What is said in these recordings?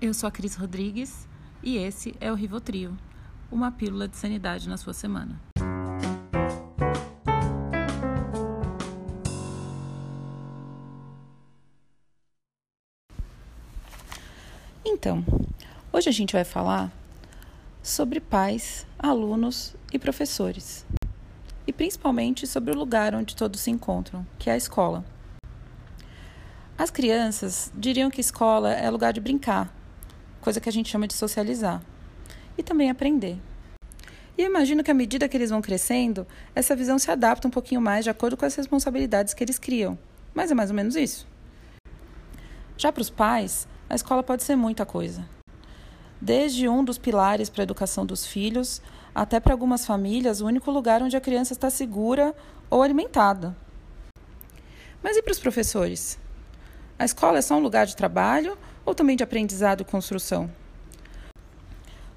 Eu sou a Cris Rodrigues e esse é o Rivotril, uma pílula de sanidade na sua semana. Então, hoje a gente vai falar sobre pais, alunos e professores. E principalmente sobre o lugar onde todos se encontram, que é a escola. As crianças diriam que escola é lugar de brincar, coisa que a gente chama de socializar, e também aprender. E eu imagino que à medida que eles vão crescendo, essa visão se adapta um pouquinho mais de acordo com as responsabilidades que eles criam. Mas é mais ou menos isso. Já para os pais, a escola pode ser muita coisa desde um dos pilares para a educação dos filhos, até para algumas famílias, o único lugar onde a criança está segura ou alimentada. Mas e para os professores? A escola é só um lugar de trabalho ou também de aprendizado e construção?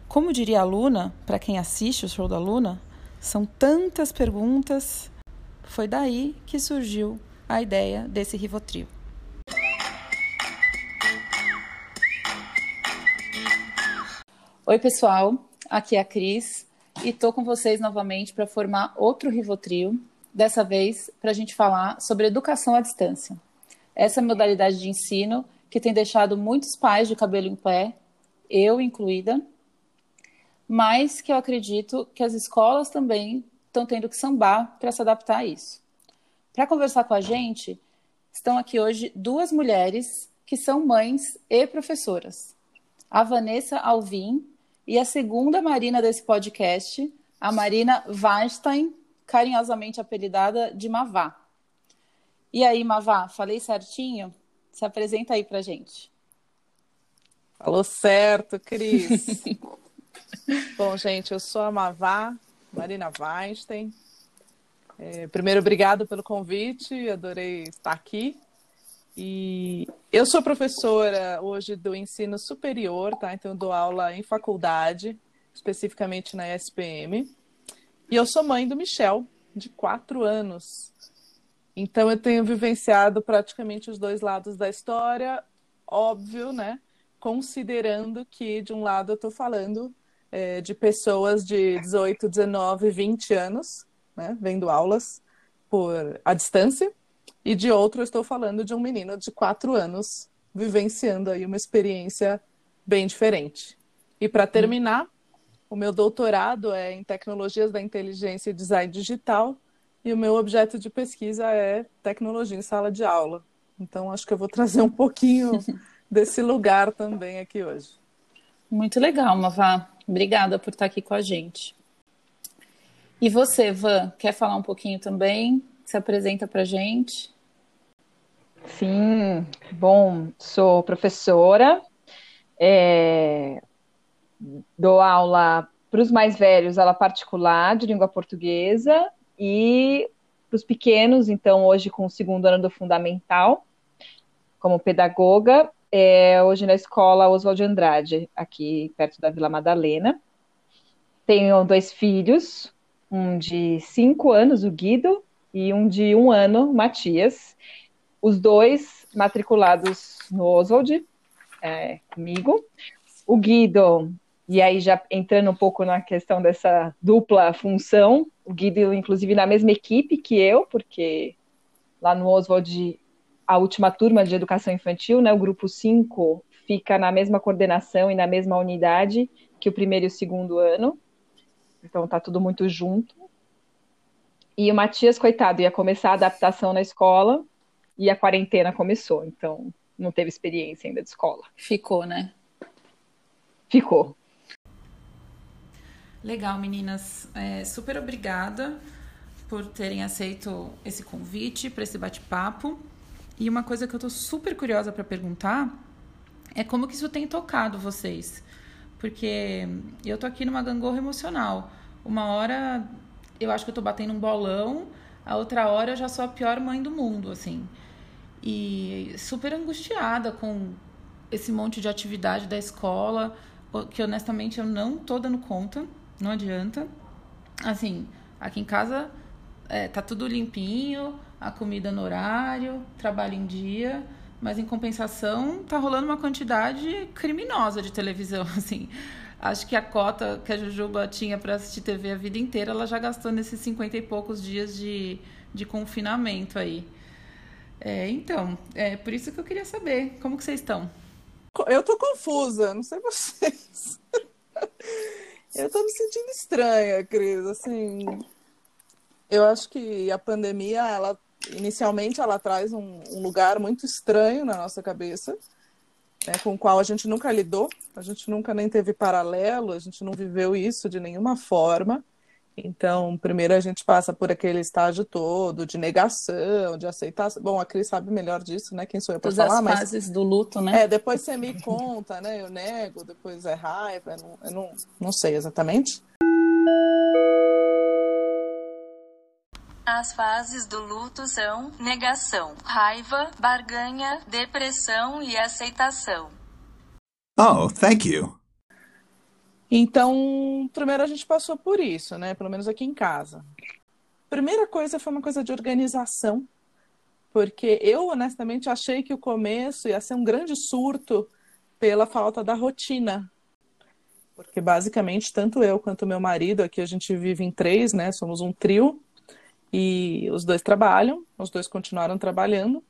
Como diria a Luna, para quem assiste o show da Luna, são tantas perguntas. Foi daí que surgiu a ideia desse Rivotril. Oi, pessoal. Aqui é a Cris e estou com vocês novamente para formar outro Rivotril, dessa vez para a gente falar sobre educação à distância. Essa é modalidade de ensino que tem deixado muitos pais de cabelo em pé, eu incluída, mas que eu acredito que as escolas também estão tendo que sambar para se adaptar a isso. Para conversar com a gente, estão aqui hoje duas mulheres que são mães e professoras. A Vanessa Alvim, e a segunda Marina desse podcast, a Marina Weinstein, carinhosamente apelidada de Mavá. E aí, Mavá, falei certinho? Se apresenta aí pra gente. Falou certo, Cris. Bom, gente, eu sou a Mavá, Marina Weinstein. É, primeiro, obrigado pelo convite, adorei estar aqui. E eu sou professora hoje do ensino superior, tá? Então eu dou aula em faculdade, especificamente na SPM. E eu sou mãe do Michel, de quatro anos. Então eu tenho vivenciado praticamente os dois lados da história, óbvio, né? Considerando que, de um lado, eu estou falando é, de pessoas de 18, 19, 20 anos, né? Vendo aulas por à distância e de outro, eu estou falando de um menino de quatro anos vivenciando aí uma experiência bem diferente. E para terminar, o meu doutorado é em tecnologias da inteligência e design digital e o meu objeto de pesquisa é tecnologia em sala de aula. Então, acho que eu vou trazer um pouquinho desse lugar também aqui hoje. Muito legal, Mavá. Obrigada por estar aqui com a gente. E você, Van, quer falar um pouquinho também? Se apresenta para gente. Sim, bom, sou professora, é, dou aula para os mais velhos, aula particular de língua portuguesa e para os pequenos, então hoje com o segundo ano do fundamental, como pedagoga, é, hoje na escola Oswald Andrade, aqui perto da Vila Madalena. Tenho dois filhos, um de cinco anos, o Guido, e um de um ano, o Matias os dois matriculados no Oswald, é, comigo. O Guido, e aí já entrando um pouco na questão dessa dupla função, o Guido, inclusive, na mesma equipe que eu, porque lá no Oswald, a última turma de educação infantil, né, o grupo 5, fica na mesma coordenação e na mesma unidade que o primeiro e o segundo ano. Então tá tudo muito junto. E o Matias, coitado, ia começar a adaptação na escola, e a quarentena começou, então não teve experiência ainda de escola. Ficou, né? Ficou. Legal, meninas. É, super obrigada por terem aceito esse convite para esse bate-papo. E uma coisa que eu tô super curiosa para perguntar é como que isso tem tocado vocês. Porque eu tô aqui numa gangorra emocional. Uma hora eu acho que eu batendo um bolão, a outra hora eu já sou a pior mãe do mundo, assim e super angustiada com esse monte de atividade da escola, que honestamente eu não tô dando conta, não adianta. Assim, aqui em casa é, tá tudo limpinho, a comida no horário, trabalho em dia, mas em compensação tá rolando uma quantidade criminosa de televisão, assim. Acho que a cota que a Jujuba tinha para assistir TV a vida inteira, ela já gastou nesses 50 e poucos dias de, de confinamento aí. É, então, é por isso que eu queria saber, como que vocês estão? Eu tô confusa, não sei vocês. eu tô me sentindo estranha, Cris, assim... Eu acho que a pandemia, ela inicialmente ela traz um, um lugar muito estranho na nossa cabeça, né, com o qual a gente nunca lidou, a gente nunca nem teve paralelo, a gente não viveu isso de nenhuma forma. Então, primeiro a gente passa por aquele estágio todo de negação, de aceitação. Bom, a Cris sabe melhor disso, né? Quem sou eu para falar? as mas... fases do luto, né? É, depois você me conta, né? Eu nego, depois é raiva, eu não, eu não, não sei exatamente. As fases do luto são negação, raiva, barganha, depressão e aceitação. Oh, thank you. Então, primeiro a gente passou por isso, né? Pelo menos aqui em casa. Primeira coisa foi uma coisa de organização, porque eu honestamente achei que o começo ia ser um grande surto pela falta da rotina. Porque basicamente, tanto eu quanto meu marido, aqui a gente vive em três, né? Somos um trio, e os dois trabalham, os dois continuaram trabalhando.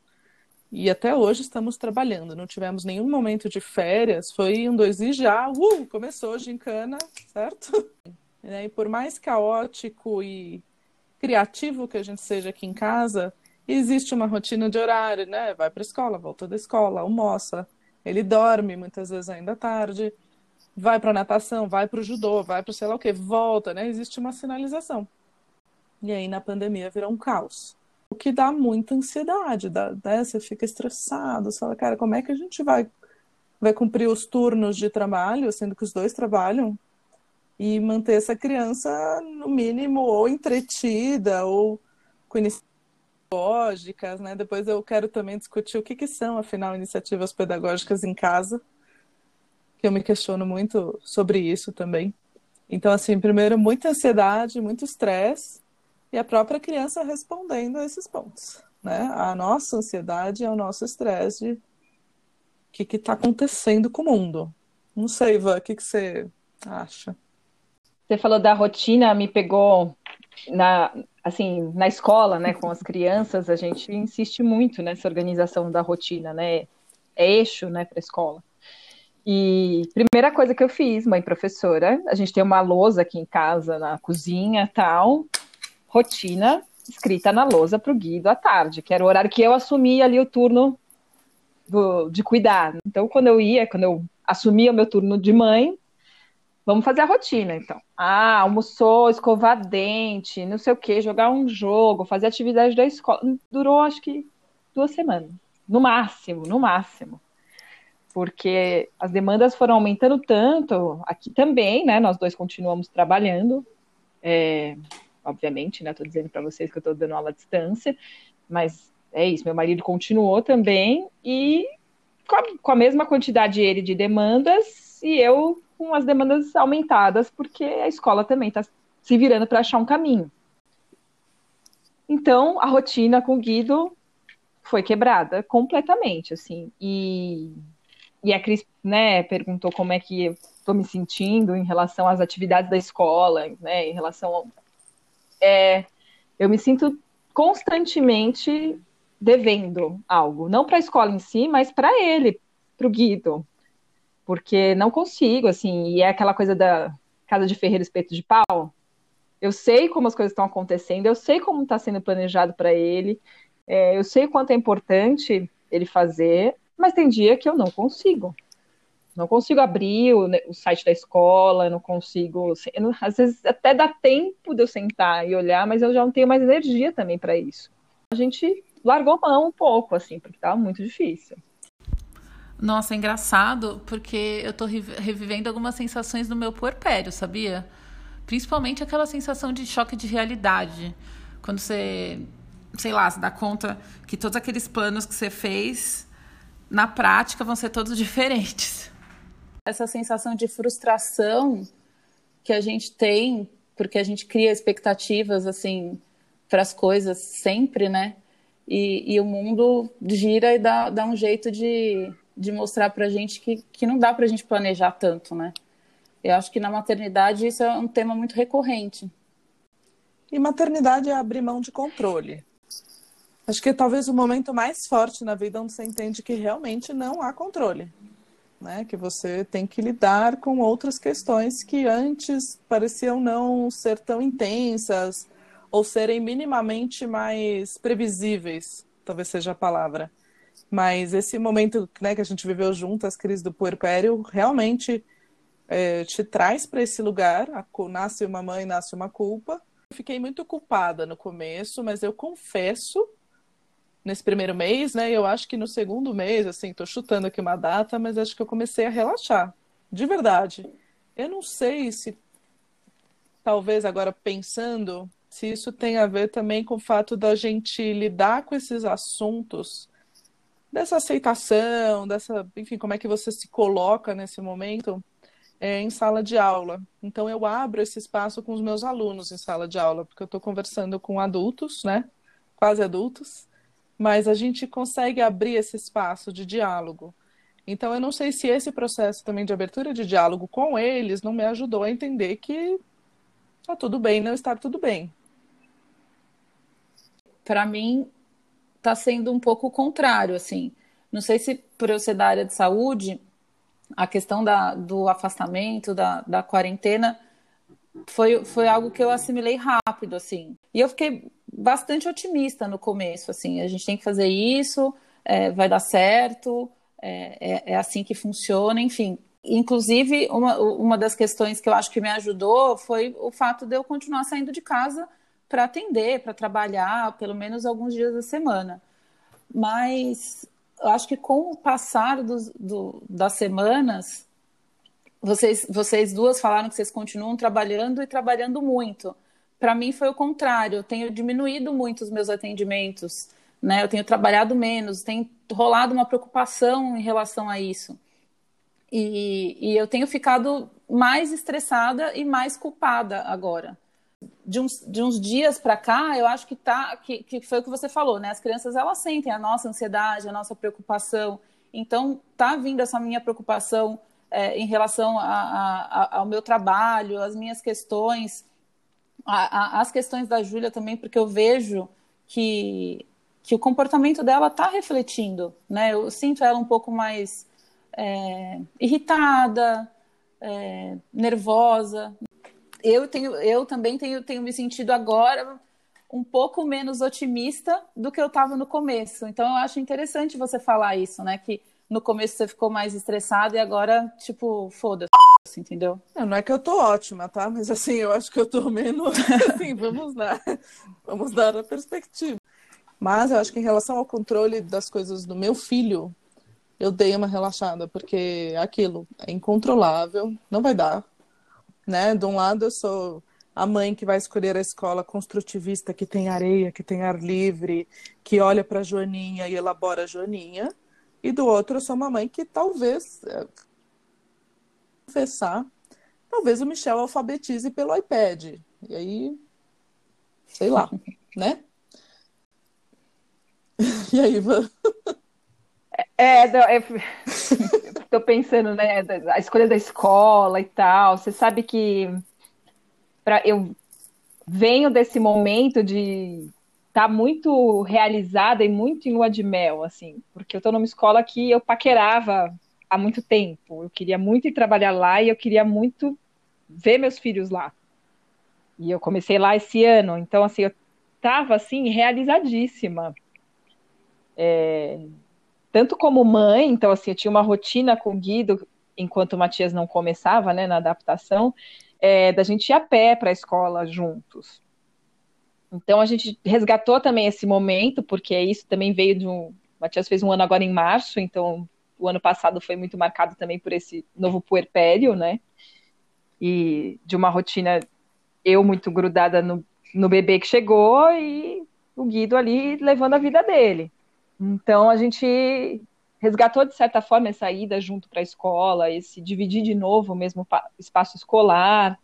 E até hoje estamos trabalhando, não tivemos nenhum momento de férias, foi um dois e já, uh, começou a gincana, certo? E por mais caótico e criativo que a gente seja aqui em casa, existe uma rotina de horário, né? Vai para a escola, volta da escola, almoça, ele dorme muitas vezes ainda tarde, vai para natação, vai para o judô, vai para sei lá o que, volta, né? Existe uma sinalização. E aí na pandemia virou um caos o que dá muita ansiedade, dá, né? Você fica estressado, você fala, cara, como é que a gente vai, vai cumprir os turnos de trabalho, sendo que os dois trabalham, e manter essa criança, no mínimo, ou entretida, ou com iniciativas pedagógicas, né? Depois eu quero também discutir o que, que são, afinal, iniciativas pedagógicas em casa, que eu me questiono muito sobre isso também. Então, assim, primeiro, muita ansiedade, muito estresse, e a própria criança respondendo a esses pontos. Né? A nossa ansiedade é o nosso estresse de o que está acontecendo com o mundo. Não sei, Ivan, o que, que você acha? Você falou da rotina, me pegou na, assim, na escola, né, com as crianças, a gente insiste muito nessa organização da rotina, né? É eixo, né, para a escola. E primeira coisa que eu fiz, mãe professora, a gente tem uma lousa aqui em casa, na cozinha, tal rotina escrita na lousa para o Guido à tarde, que era o horário que eu assumia ali o turno do, de cuidar. Então, quando eu ia, quando eu assumia o meu turno de mãe, vamos fazer a rotina, então. Ah, almoçou, escovar dente, não sei o que, jogar um jogo, fazer atividade da escola. Durou, acho que, duas semanas. No máximo, no máximo. Porque as demandas foram aumentando tanto, aqui também, né? Nós dois continuamos trabalhando. É, obviamente, né? Estou dizendo para vocês que eu estou dando aula à distância, mas é isso. Meu marido continuou também e com a, com a mesma quantidade ele de demandas e eu com as demandas aumentadas, porque a escola também está se virando para achar um caminho. Então, a rotina com o Guido foi quebrada completamente, assim. E, e a Cris, né, perguntou como é que eu estou me sentindo em relação às atividades da escola, né, em relação é, eu me sinto constantemente devendo algo, não para a escola em si, mas para ele, para o Guido, porque não consigo, assim, e é aquela coisa da casa de ferreiro espeto de pau. Eu sei como as coisas estão acontecendo, eu sei como está sendo planejado para ele, é, eu sei o quanto é importante ele fazer, mas tem dia que eu não consigo. Não consigo abrir o, o site da escola, não consigo. Não, às vezes até dá tempo de eu sentar e olhar, mas eu já não tenho mais energia também para isso. A gente largou mão um pouco, assim, porque estava muito difícil. Nossa, é engraçado, porque eu tô revivendo algumas sensações do meu puerpério, sabia? Principalmente aquela sensação de choque de realidade. Quando você, sei lá, se dá conta que todos aqueles planos que você fez, na prática, vão ser todos diferentes essa sensação de frustração que a gente tem, porque a gente cria expectativas assim para as coisas sempre, né? e, e o mundo gira e dá, dá um jeito de, de mostrar para a gente que, que não dá para a gente planejar tanto, né? Eu acho que na maternidade isso é um tema muito recorrente. E maternidade é abrir mão de controle. Acho que talvez o momento mais forte na vida onde você entende que realmente não há controle. Né? Que você tem que lidar com outras questões que antes pareciam não ser tão intensas ou serem minimamente mais previsíveis, talvez seja a palavra. Mas esse momento né, que a gente viveu junto, as crises do puerpério, realmente é, te traz para esse lugar. A, nasce uma mãe, nasce uma culpa. Fiquei muito culpada no começo, mas eu confesso nesse primeiro mês, né? Eu acho que no segundo mês, assim, tô chutando aqui uma data, mas acho que eu comecei a relaxar, de verdade. Eu não sei se, talvez agora pensando, se isso tem a ver também com o fato da gente lidar com esses assuntos, dessa aceitação, dessa, enfim, como é que você se coloca nesse momento é, em sala de aula. Então eu abro esse espaço com os meus alunos em sala de aula, porque eu estou conversando com adultos, né? Quase adultos, mas a gente consegue abrir esse espaço de diálogo. Então, eu não sei se esse processo também de abertura de diálogo com eles não me ajudou a entender que tá tudo bem não estar tudo bem. Para mim, tá sendo um pouco o contrário, assim. Não sei se por eu ser da área de saúde, a questão da, do afastamento, da, da quarentena, foi, foi algo que eu assimilei rápido, assim. E eu fiquei bastante otimista no começo, assim, a gente tem que fazer isso, é, vai dar certo, é, é, é, assim que funciona, enfim. Inclusive, uma, uma das questões que eu acho que me ajudou foi o fato de eu continuar saindo de casa para atender, para trabalhar, pelo menos alguns dias da semana. Mas eu acho que com o passar dos, do, das semanas, vocês, vocês duas falaram que vocês continuam trabalhando e trabalhando muito. Para mim foi o contrário. Eu tenho diminuído muito os meus atendimentos, né? Eu tenho trabalhado menos, tem rolado uma preocupação em relação a isso. E, e eu tenho ficado mais estressada e mais culpada agora. De uns, de uns dias para cá, eu acho que tá que, que foi o que você falou, né? As crianças elas sentem a nossa ansiedade, a nossa preocupação. Então tá vindo essa minha preocupação é, em relação a, a, ao meu trabalho, as minhas questões, a, as questões da Júlia também, porque eu vejo que, que o comportamento dela está refletindo, né? Eu sinto ela um pouco mais é, irritada, é, nervosa. Eu tenho, eu também tenho, tenho me sentido agora um pouco menos otimista do que eu estava no começo. Então eu acho interessante você falar isso, né? Que no começo você ficou mais estressado e agora, tipo, foda-se, entendeu? Não, não é que eu tô ótima, tá? Mas assim, eu acho que eu tô menos. assim, vamos lá. Vamos dar a perspectiva. Mas eu acho que em relação ao controle das coisas do meu filho, eu dei uma relaxada, porque aquilo é incontrolável, não vai dar. Né? De um lado, eu sou a mãe que vai escolher a escola construtivista, que tem areia, que tem ar livre, que olha para a Joaninha e elabora a Joaninha. E do outro, eu sou uma mãe que talvez, é, confessar, talvez o Michel alfabetize pelo iPad. E aí, sei lá, né? E aí, Ivan? É, é, tô pensando, né, a escolha da escola e tal. Você sabe que pra, eu venho desse momento de tá muito realizada e muito em lua de mel, assim, porque eu tô numa escola que eu paquerava há muito tempo. Eu queria muito ir trabalhar lá e eu queria muito ver meus filhos lá. E eu comecei lá esse ano, então assim, eu tava assim realizadíssima. É... tanto como mãe, então assim, eu tinha uma rotina com o Guido enquanto o Matias não começava, né, na adaptação, é, da gente ir a pé para a escola juntos. Então a gente resgatou também esse momento, porque isso também veio de um. O Matias fez um ano agora em março, então o ano passado foi muito marcado também por esse novo puerpério, né? E de uma rotina, eu muito grudada no, no bebê que chegou e o Guido ali levando a vida dele. Então a gente resgatou de certa forma essa ida junto para a escola, esse dividir de novo o mesmo espaço escolar.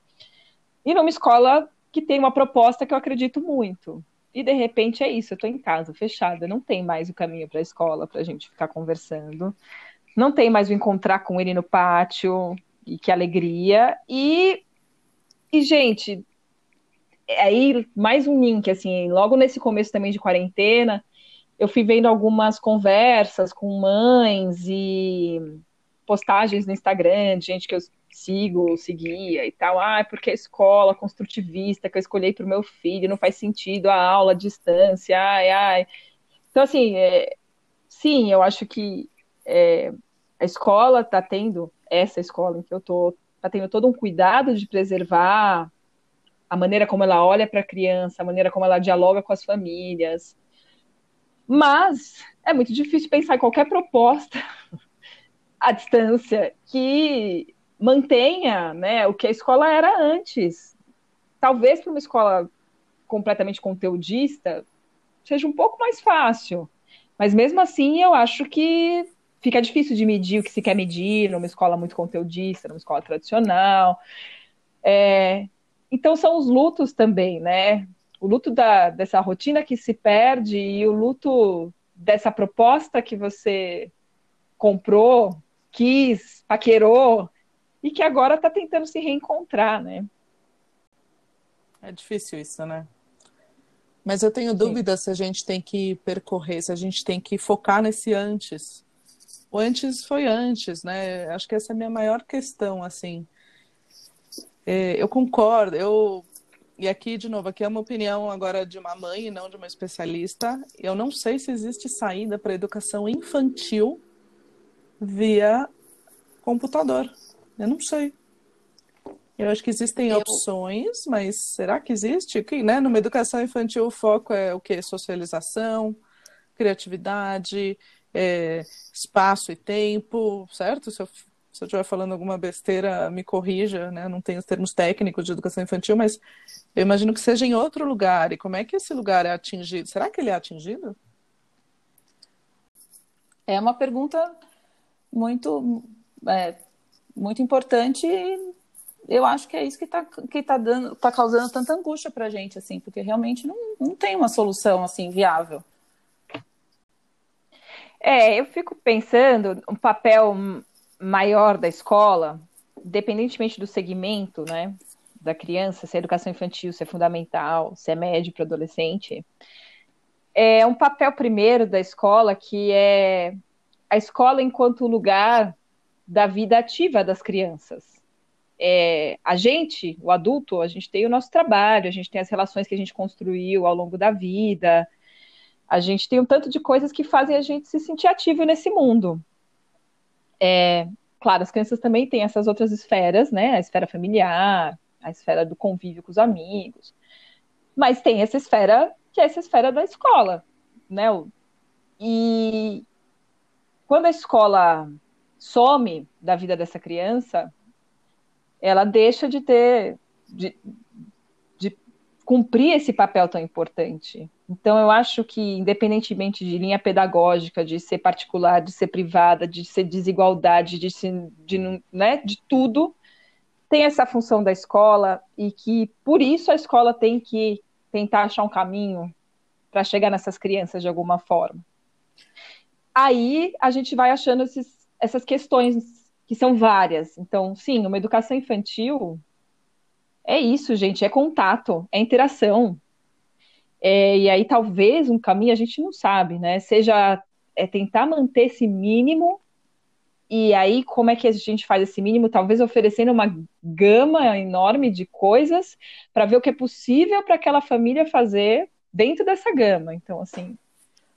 E numa escola que tem uma proposta que eu acredito muito. E de repente é isso, eu estou em casa, fechada, não tem mais o caminho para a escola para a gente ficar conversando, não tem mais o encontrar com ele no pátio, e que alegria. E, e gente, aí mais um link, assim, logo nesse começo também de quarentena, eu fui vendo algumas conversas com mães e postagens no Instagram de gente que eu sigo, seguia e tal. Ah, é porque a escola construtivista que eu escolhi para o meu filho não faz sentido a aula à distância, ai, ai. Então, assim, é, sim, eu acho que é, a escola está tendo, essa escola em que eu estou, está tendo todo um cuidado de preservar a maneira como ela olha para a criança, a maneira como ela dialoga com as famílias. Mas é muito difícil pensar em qualquer proposta à distância que mantenha né, o que a escola era antes. Talvez para uma escola completamente conteudista seja um pouco mais fácil. Mas mesmo assim, eu acho que fica difícil de medir o que se quer medir numa escola muito conteudista, numa escola tradicional. É, então são os lutos também, né? O luto da, dessa rotina que se perde e o luto dessa proposta que você comprou, quis, paquerou, e que agora está tentando se reencontrar, né? É difícil isso, né? Mas eu tenho dúvida Sim. se a gente tem que percorrer, se a gente tem que focar nesse antes. O antes foi antes, né? Acho que essa é a minha maior questão, assim. É, eu concordo, eu e aqui, de novo, aqui é uma opinião agora de uma mãe e não de uma especialista. Eu não sei se existe saída para a educação infantil via computador. Eu não sei. Eu acho que existem eu... opções, mas será que existe? Que, né? Numa educação infantil, o foco é o quê? Socialização, criatividade, é, espaço e tempo, certo? Se eu, se eu estiver falando alguma besteira, me corrija, né? Não tenho os termos técnicos de educação infantil, mas eu imagino que seja em outro lugar. E como é que esse lugar é atingido? Será que ele é atingido? É uma pergunta muito é, muito importante e eu acho que é isso que está que tá dando tá causando tanta angústia para a gente assim porque realmente não, não tem uma solução assim viável. É eu fico pensando um papel maior da escola independentemente do segmento né da criança se é educação infantil se é fundamental se é médio para adolescente é um papel primeiro da escola que é a escola enquanto lugar da vida ativa das crianças. É, a gente, o adulto, a gente tem o nosso trabalho, a gente tem as relações que a gente construiu ao longo da vida, a gente tem um tanto de coisas que fazem a gente se sentir ativo nesse mundo. É, claro, as crianças também têm essas outras esferas, né? A esfera familiar, a esfera do convívio com os amigos, mas tem essa esfera que é essa esfera da escola, né? E quando a escola some da vida dessa criança, ela deixa de ter, de, de cumprir esse papel tão importante. Então, eu acho que, independentemente de linha pedagógica, de ser particular, de ser privada, de ser desigualdade, de, ser, de, né, de tudo, tem essa função da escola e que, por isso, a escola tem que tentar achar um caminho para chegar nessas crianças de alguma forma. Aí a gente vai achando esses essas questões que são várias. Então, sim, uma educação infantil é isso, gente, é contato, é interação. É, e aí talvez um caminho a gente não sabe, né? Seja é tentar manter esse mínimo e aí como é que a gente faz esse mínimo? Talvez oferecendo uma gama enorme de coisas para ver o que é possível para aquela família fazer dentro dessa gama. Então, assim,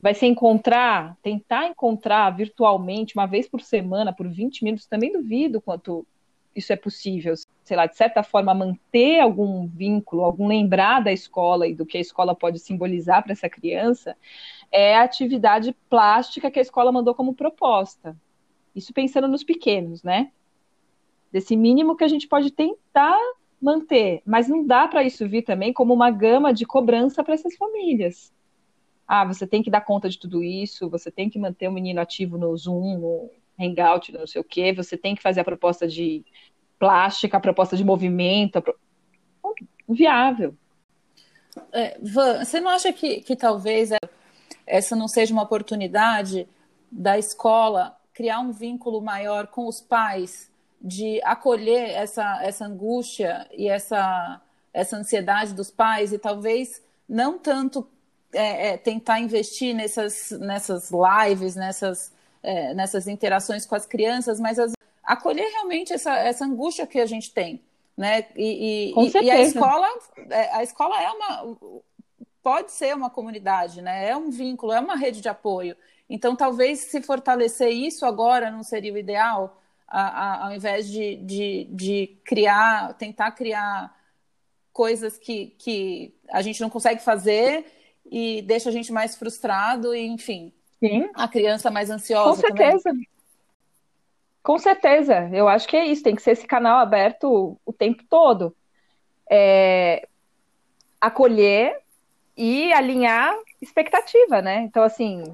vai ser encontrar, tentar encontrar virtualmente uma vez por semana, por 20 minutos, também duvido quanto isso é possível. Sei lá, de certa forma, manter algum vínculo, algum lembrar da escola e do que a escola pode simbolizar para essa criança, é a atividade plástica que a escola mandou como proposta. Isso pensando nos pequenos, né? Desse mínimo que a gente pode tentar manter, mas não dá para isso vir também como uma gama de cobrança para essas famílias ah, você tem que dar conta de tudo isso, você tem que manter o menino ativo no Zoom, no Hangout, não sei o quê, você tem que fazer a proposta de plástica, a proposta de movimento, pro... viável. É, Van, você não acha que, que talvez essa não seja uma oportunidade da escola criar um vínculo maior com os pais, de acolher essa, essa angústia e essa, essa ansiedade dos pais e talvez não tanto é, é, tentar investir nessas, nessas lives, nessas, é, nessas interações com as crianças, mas as, acolher realmente essa, essa angústia que a gente tem. Né? E, e, e a escola, é, a escola é uma pode ser uma comunidade, né? É um vínculo, é uma rede de apoio. Então, talvez se fortalecer isso agora não seria o ideal, a, a, ao invés de, de, de, criar, tentar criar coisas que, que a gente não consegue fazer e deixa a gente mais frustrado e, enfim, Sim. a criança mais ansiosa. Com certeza. Também. Com certeza, eu acho que é isso, tem que ser esse canal aberto o tempo todo. É, acolher e alinhar expectativa, né? Então, assim,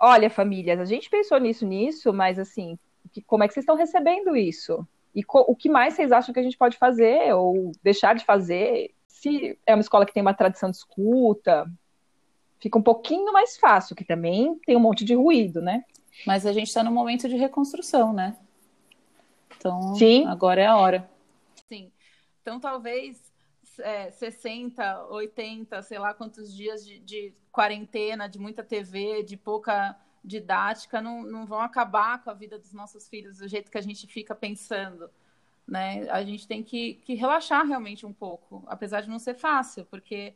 olha, famílias, a gente pensou nisso, nisso, mas assim, que, como é que vocês estão recebendo isso? E o que mais vocês acham que a gente pode fazer ou deixar de fazer? Se é uma escola que tem uma tradição de escuta, fica um pouquinho mais fácil, que também tem um monte de ruído, né? Mas a gente está no momento de reconstrução, né? Então, Sim. agora é a hora. Sim. Então, talvez é, 60, 80, sei lá quantos dias de, de, quarentena, de muita TV, de pouca didática, não, não vão acabar com a vida dos nossos filhos do jeito que a gente fica pensando. Né? A gente tem que, que relaxar realmente um pouco, apesar de não ser fácil, porque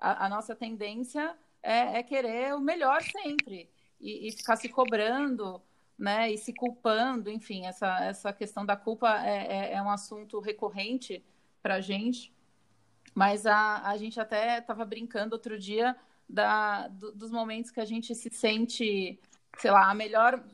a, a nossa tendência é, é, querer o melhor sempre e, e, ficar se cobrando, né? E se culpando, enfim, essa, essa questão da culpa é, é, é um assunto recorrente para a gente. Mas a, a gente até estava brincando outro dia da, do, dos momentos que a gente se sente, sei lá, a melhor.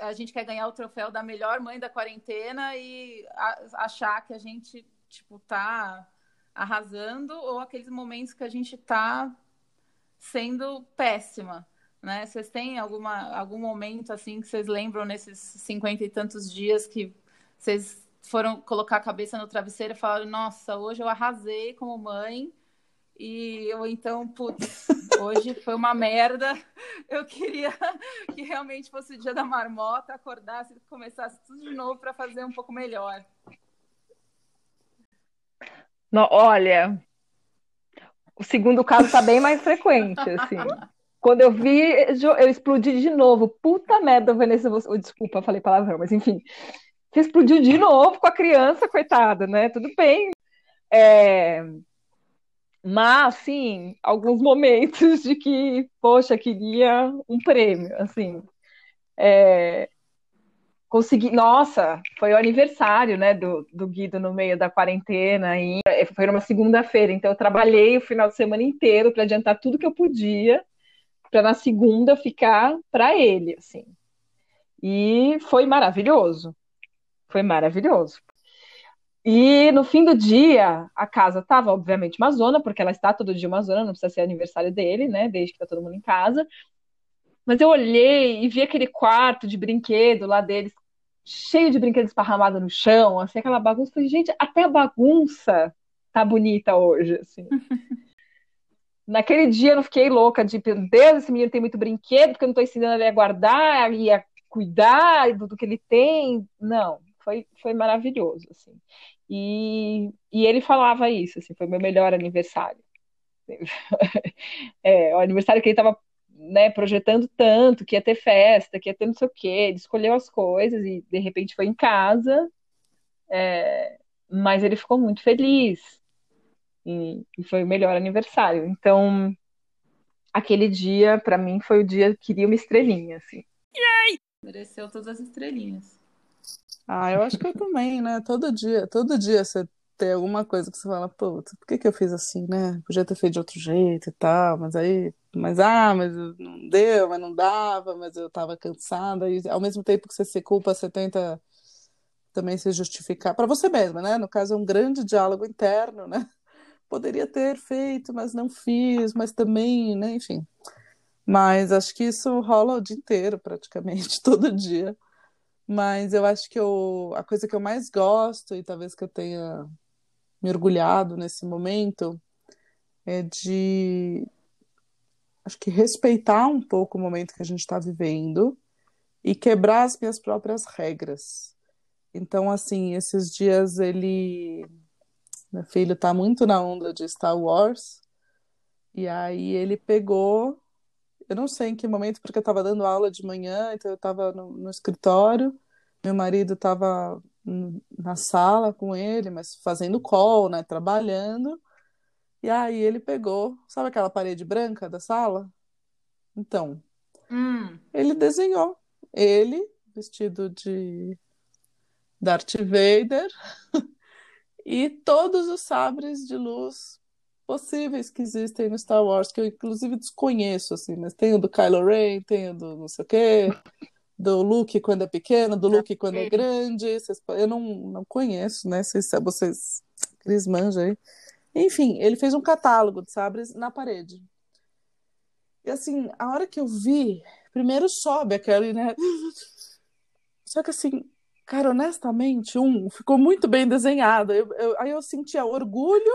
A gente quer ganhar o troféu da melhor mãe da quarentena e a, achar que a gente, tipo, tá arrasando, ou aqueles momentos que a gente tá sendo péssima. Né? Vocês têm alguma, algum momento assim que vocês lembram nesses cinquenta e tantos dias que vocês foram colocar a cabeça no travesseiro e falaram: Nossa, hoje eu arrasei como mãe. E eu então, putz, hoje foi uma merda. Eu queria que realmente fosse o dia da marmota, acordasse e começasse tudo de novo para fazer um pouco melhor. No, olha, o segundo caso está bem mais frequente, assim. Quando eu vi, eu explodi de novo. Puta merda, Vanessa, você... oh, desculpa, falei palavrão, mas enfim. Você explodiu de novo com a criança, coitada, né? Tudo bem. É... Mas, assim, alguns momentos de que, poxa, queria um prêmio, assim. É... Consegui, nossa, foi o aniversário, né, do, do Guido no meio da quarentena, e foi uma segunda-feira, então eu trabalhei o final de semana inteiro para adiantar tudo que eu podia, para na segunda ficar para ele, assim. E foi maravilhoso. Foi maravilhoso. E no fim do dia, a casa estava, obviamente, uma zona, porque ela está todo dia uma zona, não precisa ser aniversário dele, né? Desde que tá todo mundo em casa. Mas eu olhei e vi aquele quarto de brinquedo lá deles, cheio de brinquedos esparramados no chão, assim, aquela bagunça. Falei, gente, até a bagunça tá bonita hoje, assim. Naquele dia eu não fiquei louca de, meu Deus, esse menino tem muito brinquedo, porque eu não estou ensinando ele a guardar e a cuidar do, do que ele tem. Não, foi, foi maravilhoso, assim. E, e ele falava isso, assim, foi meu melhor aniversário. é, o aniversário que ele estava né, projetando tanto, que ia ter festa, que ia ter não sei o quê, ele escolheu as coisas e de repente foi em casa, é, mas ele ficou muito feliz e, e, foi o melhor aniversário. Então, aquele dia, para mim, foi o dia que queria uma estrelinha, assim. Yay! Mereceu todas as estrelinhas. Ah, eu acho que eu também, né? Todo dia, todo dia você tem alguma coisa que você fala, putz, por que que eu fiz assim, né? Podia ter feito de outro jeito e tal, mas aí, mas ah, mas não deu, mas não dava, mas eu tava cansada e ao mesmo tempo que você se culpa, você tenta também se justificar para você mesma, né? No caso é um grande diálogo interno, né? Poderia ter feito, mas não fiz, mas também, né? Enfim. Mas acho que isso rola o dia inteiro, praticamente, todo dia. Mas eu acho que eu, a coisa que eu mais gosto, e talvez que eu tenha me orgulhado nesse momento, é de acho que respeitar um pouco o momento que a gente está vivendo e quebrar as minhas próprias regras. Então, assim, esses dias ele. Meu filho tá muito na onda de Star Wars. E aí ele pegou. Eu não sei em que momento, porque eu estava dando aula de manhã, então eu estava no, no escritório. Meu marido estava na sala com ele, mas fazendo call, né? Trabalhando. E aí ele pegou, sabe aquela parede branca da sala? Então, Hum, ele desenhou. Ele, vestido de Darth Vader, e todos os sabres de luz possíveis que existem no Star Wars, que eu inclusive desconheço, assim, mas tem o do Kylo Ren, tem o do não sei o quê, do Luke quando é pequeno, do Luke quando é grande, vocês- eu não, não conheço, né? Vocês, vocês, Cris manja aí. Enfim, ele fez um catálogo de sabres na parede. E assim, a hora que eu vi, primeiro sobe aquele, né? Só que assim, cara, honestamente, um, ficou muito bem desenhado. Eu- eu- aí eu sentia orgulho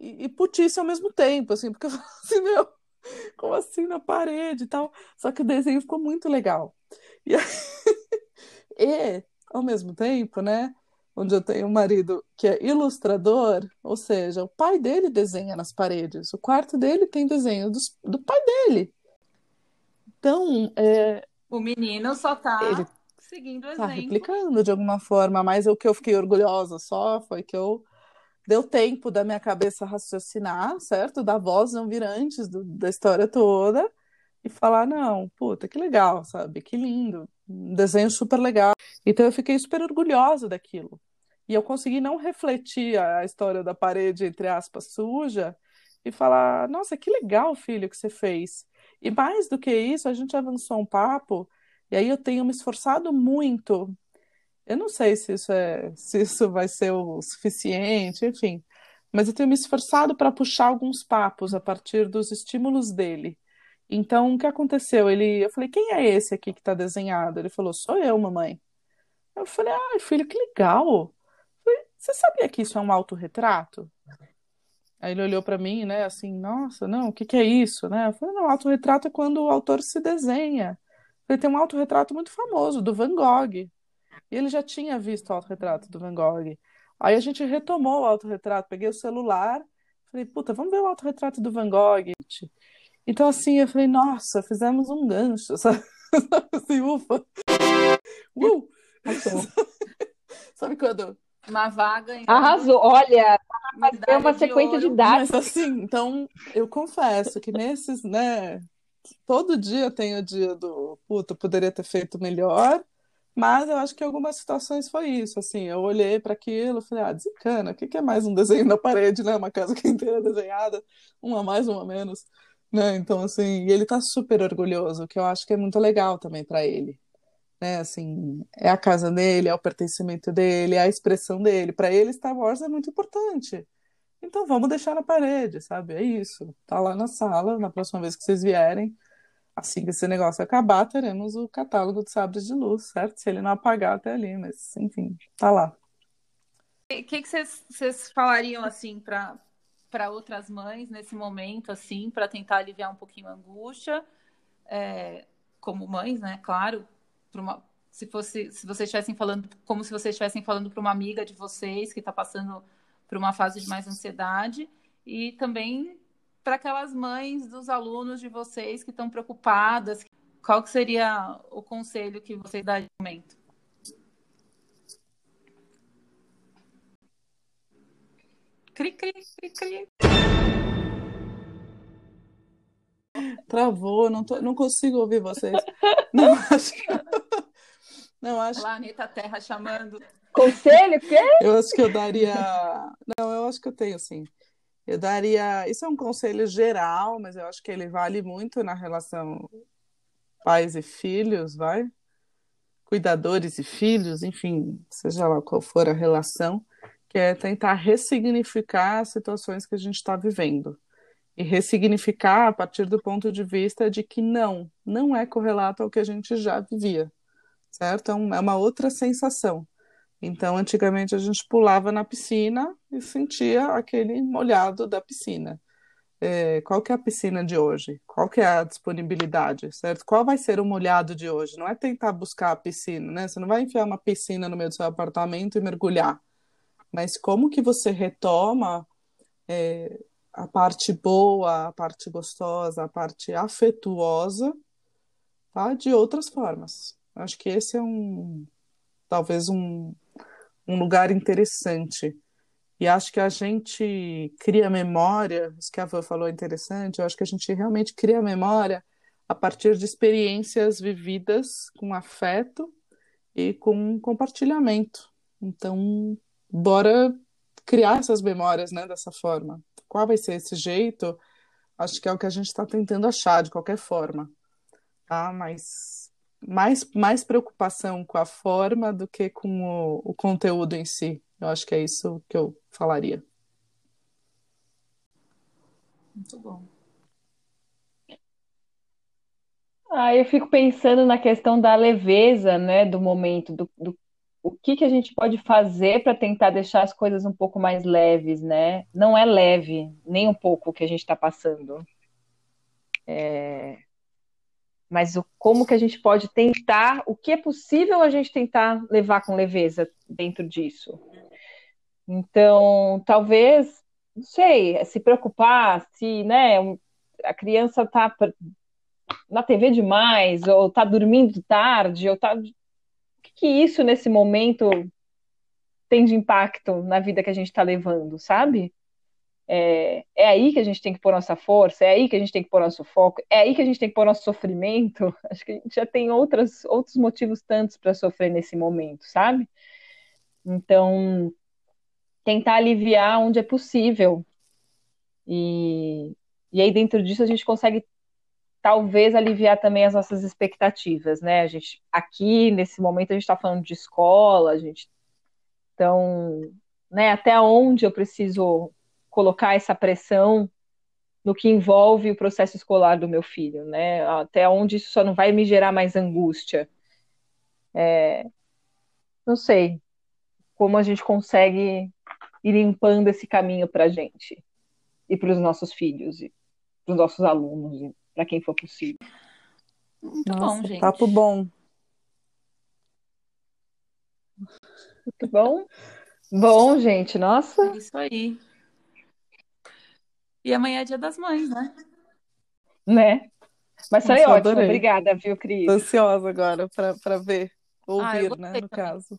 e, e putice ao mesmo tempo, assim, porque eu falei assim, meu, como assim na parede e tal? Só que o desenho ficou muito legal. E, aí- e, ao mesmo tempo, né? Onde eu tenho um marido que é ilustrador, ou seja, o pai dele desenha nas paredes, o quarto dele tem desenho dos- do pai dele. Então, é, o menino só tá Ele seguindo o tá exemplo. replicando de alguma forma, mas o que eu fiquei orgulhosa só foi que eu deu tempo da minha cabeça raciocinar, certo? Da voz não vir antes do- da história toda e falar, não, puta, que legal, sabe? Que lindo, um desenho super legal. Então eu fiquei super orgulhosa daquilo. E eu consegui não refletir a história da parede, entre aspas, suja, e falar, nossa, que legal, filho, que você fez. E mais do que isso, a gente avançou um papo, e aí eu tenho me esforçado muito. Eu não sei se isso é, se isso vai ser o suficiente, enfim, mas eu tenho me esforçado para puxar alguns papos a partir dos estímulos dele. Então, o que aconteceu? Ele, eu falei, quem é esse aqui que está desenhado? Ele falou, sou eu, mamãe. Eu falei, ai, filho, que legal. Você sabia que isso é um autorretrato? Aí ele olhou para mim, né, assim, nossa, não, o que que é isso, né? Eu falei, não, autorretrato é quando o autor se desenha. Ele tem um autorretrato muito famoso, do Van Gogh. E ele já tinha visto o autorretrato do Van Gogh. Aí a gente retomou o autorretrato, peguei o celular, falei, puta, vamos ver o autorretrato do Van Gogh. Então, assim, eu falei, nossa, fizemos um gancho, sabe? Assim, ufa. Uh! Sabe quando? Uma vaga em Arrasou. Olha, tem uma de sequência de ouro. dados. Mas assim, então eu confesso que nesses, né? Todo dia tem o dia do puta, poderia ter feito melhor, mas eu acho que em algumas situações foi isso. Assim, eu olhei para aquilo e falei, ah, desencana, o que que é mais um desenho na parede, né? Uma casa que inteira desenhada, uma a mais, uma a menos, né? Então, assim, e ele tá super orgulhoso, o que eu acho que é muito legal também para ele. Né, assim, é a casa dele, é o pertencimento dele, é a expressão dele. Para ele, Star Wars é muito importante. Então vamos deixar na parede, sabe? É isso. Tá lá na sala, na próxima vez que vocês vierem, assim que esse negócio acabar, teremos o catálogo de sabres de luz, certo? Se ele não apagar até ali, mas enfim, tá lá. O que vocês falariam assim para para outras mães nesse momento assim, para tentar aliviar um pouquinho a angústia, é, como mães, né? Claro, pra uma, se fosse se vocês estivessem falando como se vocês estivessem falando para uma amiga de vocês que está passando por uma fase de mais ansiedade e também para aquelas mães dos alunos de vocês que estão preocupadas. Qual que seria o conselho que vocês dariam no momento? Cri, cri, cri, cri. Travou, não, tô, não consigo ouvir vocês. Não acho. Não acho. Olha lá, Anitta Terra chamando. Conselho, quê? Eu acho que eu daria. Não, eu acho que eu tenho sim. Eu daria. Isso é um conselho geral, mas eu acho que ele vale muito na relação pais e filhos, vai? Cuidadores e filhos, enfim, seja lá qual for a relação, que é tentar ressignificar as situações que a gente está vivendo. E ressignificar a partir do ponto de vista de que não, não é correlato ao que a gente já vivia, certo? É é uma outra sensação. Então, antigamente a gente pulava na piscina e sentia aquele molhado da piscina. é, qual que é a piscina de hoje? Qual que é a disponibilidade, certo? Qual vai ser o molhado de hoje? Não é tentar buscar a piscina, né? Você não vai enfiar uma piscina no meio do seu apartamento e mergulhar. Mas como que você retoma é, a parte boa, a parte gostosa, a parte afetuosa, tá? De outras formas. Acho que esse é um, talvez um, um lugar interessante e acho que a gente cria memória, isso que a Van falou é interessante, eu acho que a gente realmente cria memória a partir de experiências vividas com afeto e com compartilhamento. Então, bora criar essas memórias, né, dessa forma. Qual vai ser esse jeito? Acho que é o que a gente está tentando achar de qualquer forma, tá? Mas mais, mais preocupação com a forma do que com o, o conteúdo em si. Eu acho que é isso que eu falaria. Muito bom. Ah, eu fico pensando na questão da leveza, né, do momento, do, do o que que a gente pode fazer para tentar deixar as coisas um pouco mais leves, né? Não é leve, nem um pouco o que a gente está passando. É... Mas o, como que a gente pode tentar, o que é possível a gente tentar levar com leveza dentro disso? Então, talvez, não sei, se preocupar se, né, a criança está na TV demais, ou está dormindo tarde, ou está. O que, que isso nesse momento tem de impacto na vida que a gente está levando, sabe? É, é, aí que a gente tem que pôr nossa força, é aí que a gente tem que pôr nosso foco, é aí que a gente tem que pôr nosso sofrimento. Acho que a gente já tem outras, outros motivos tantos para sofrer nesse momento, sabe? Então, tentar aliviar onde é possível. E, e aí, dentro disso, a gente consegue talvez aliviar também as nossas expectativas, né? A gente, aqui, nesse momento, a gente está falando de escola, a gente. Então, né, até onde eu preciso colocar essa pressão no que envolve o processo escolar do meu filho, né? Até onde isso só não vai me gerar mais angústia. É, não sei como a gente consegue ir limpando esse caminho para a gente e para os nossos filhos e para os nossos alunos e para quem for possível. Muito Nossa, bom, gente. Papo bom. Muito bom. Bom, gente, nossa. É isso aí. E amanhã é dia das mães, né? Né? Mas foi ótimo. Adorei. Obrigada, viu, Cris? Tô ansiosa agora para ver, ouvir, ah, né, no também. caso.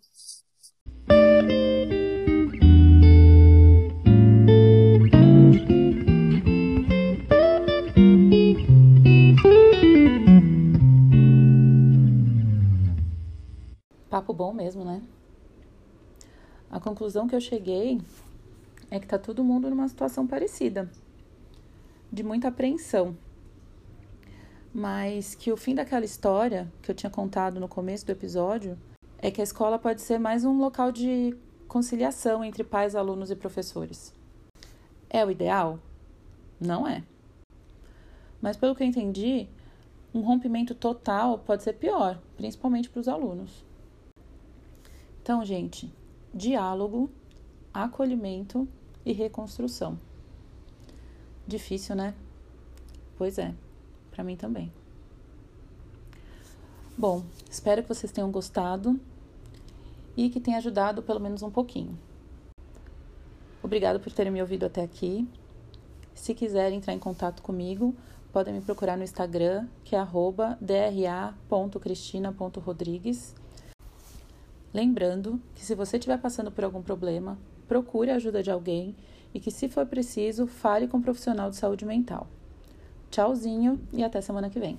papo bom mesmo, né? A conclusão que eu cheguei é que tá todo mundo numa situação parecida, de muita apreensão. Mas que o fim daquela história que eu tinha contado no começo do episódio é que a escola pode ser mais um local de conciliação entre pais, alunos e professores. É o ideal? Não é. Mas pelo que eu entendi, um rompimento total pode ser pior, principalmente para os alunos. Então, gente, diálogo, acolhimento e reconstrução. Difícil, né? Pois é, para mim também. Bom, espero que vocês tenham gostado e que tenha ajudado pelo menos um pouquinho. Obrigado por terem me ouvido até aqui. Se quiserem entrar em contato comigo, podem me procurar no Instagram, que é dra.cristina.rodrigues Lembrando que se você estiver passando por algum problema, procure a ajuda de alguém e que, se for preciso, fale com um profissional de saúde mental. Tchauzinho e até semana que vem.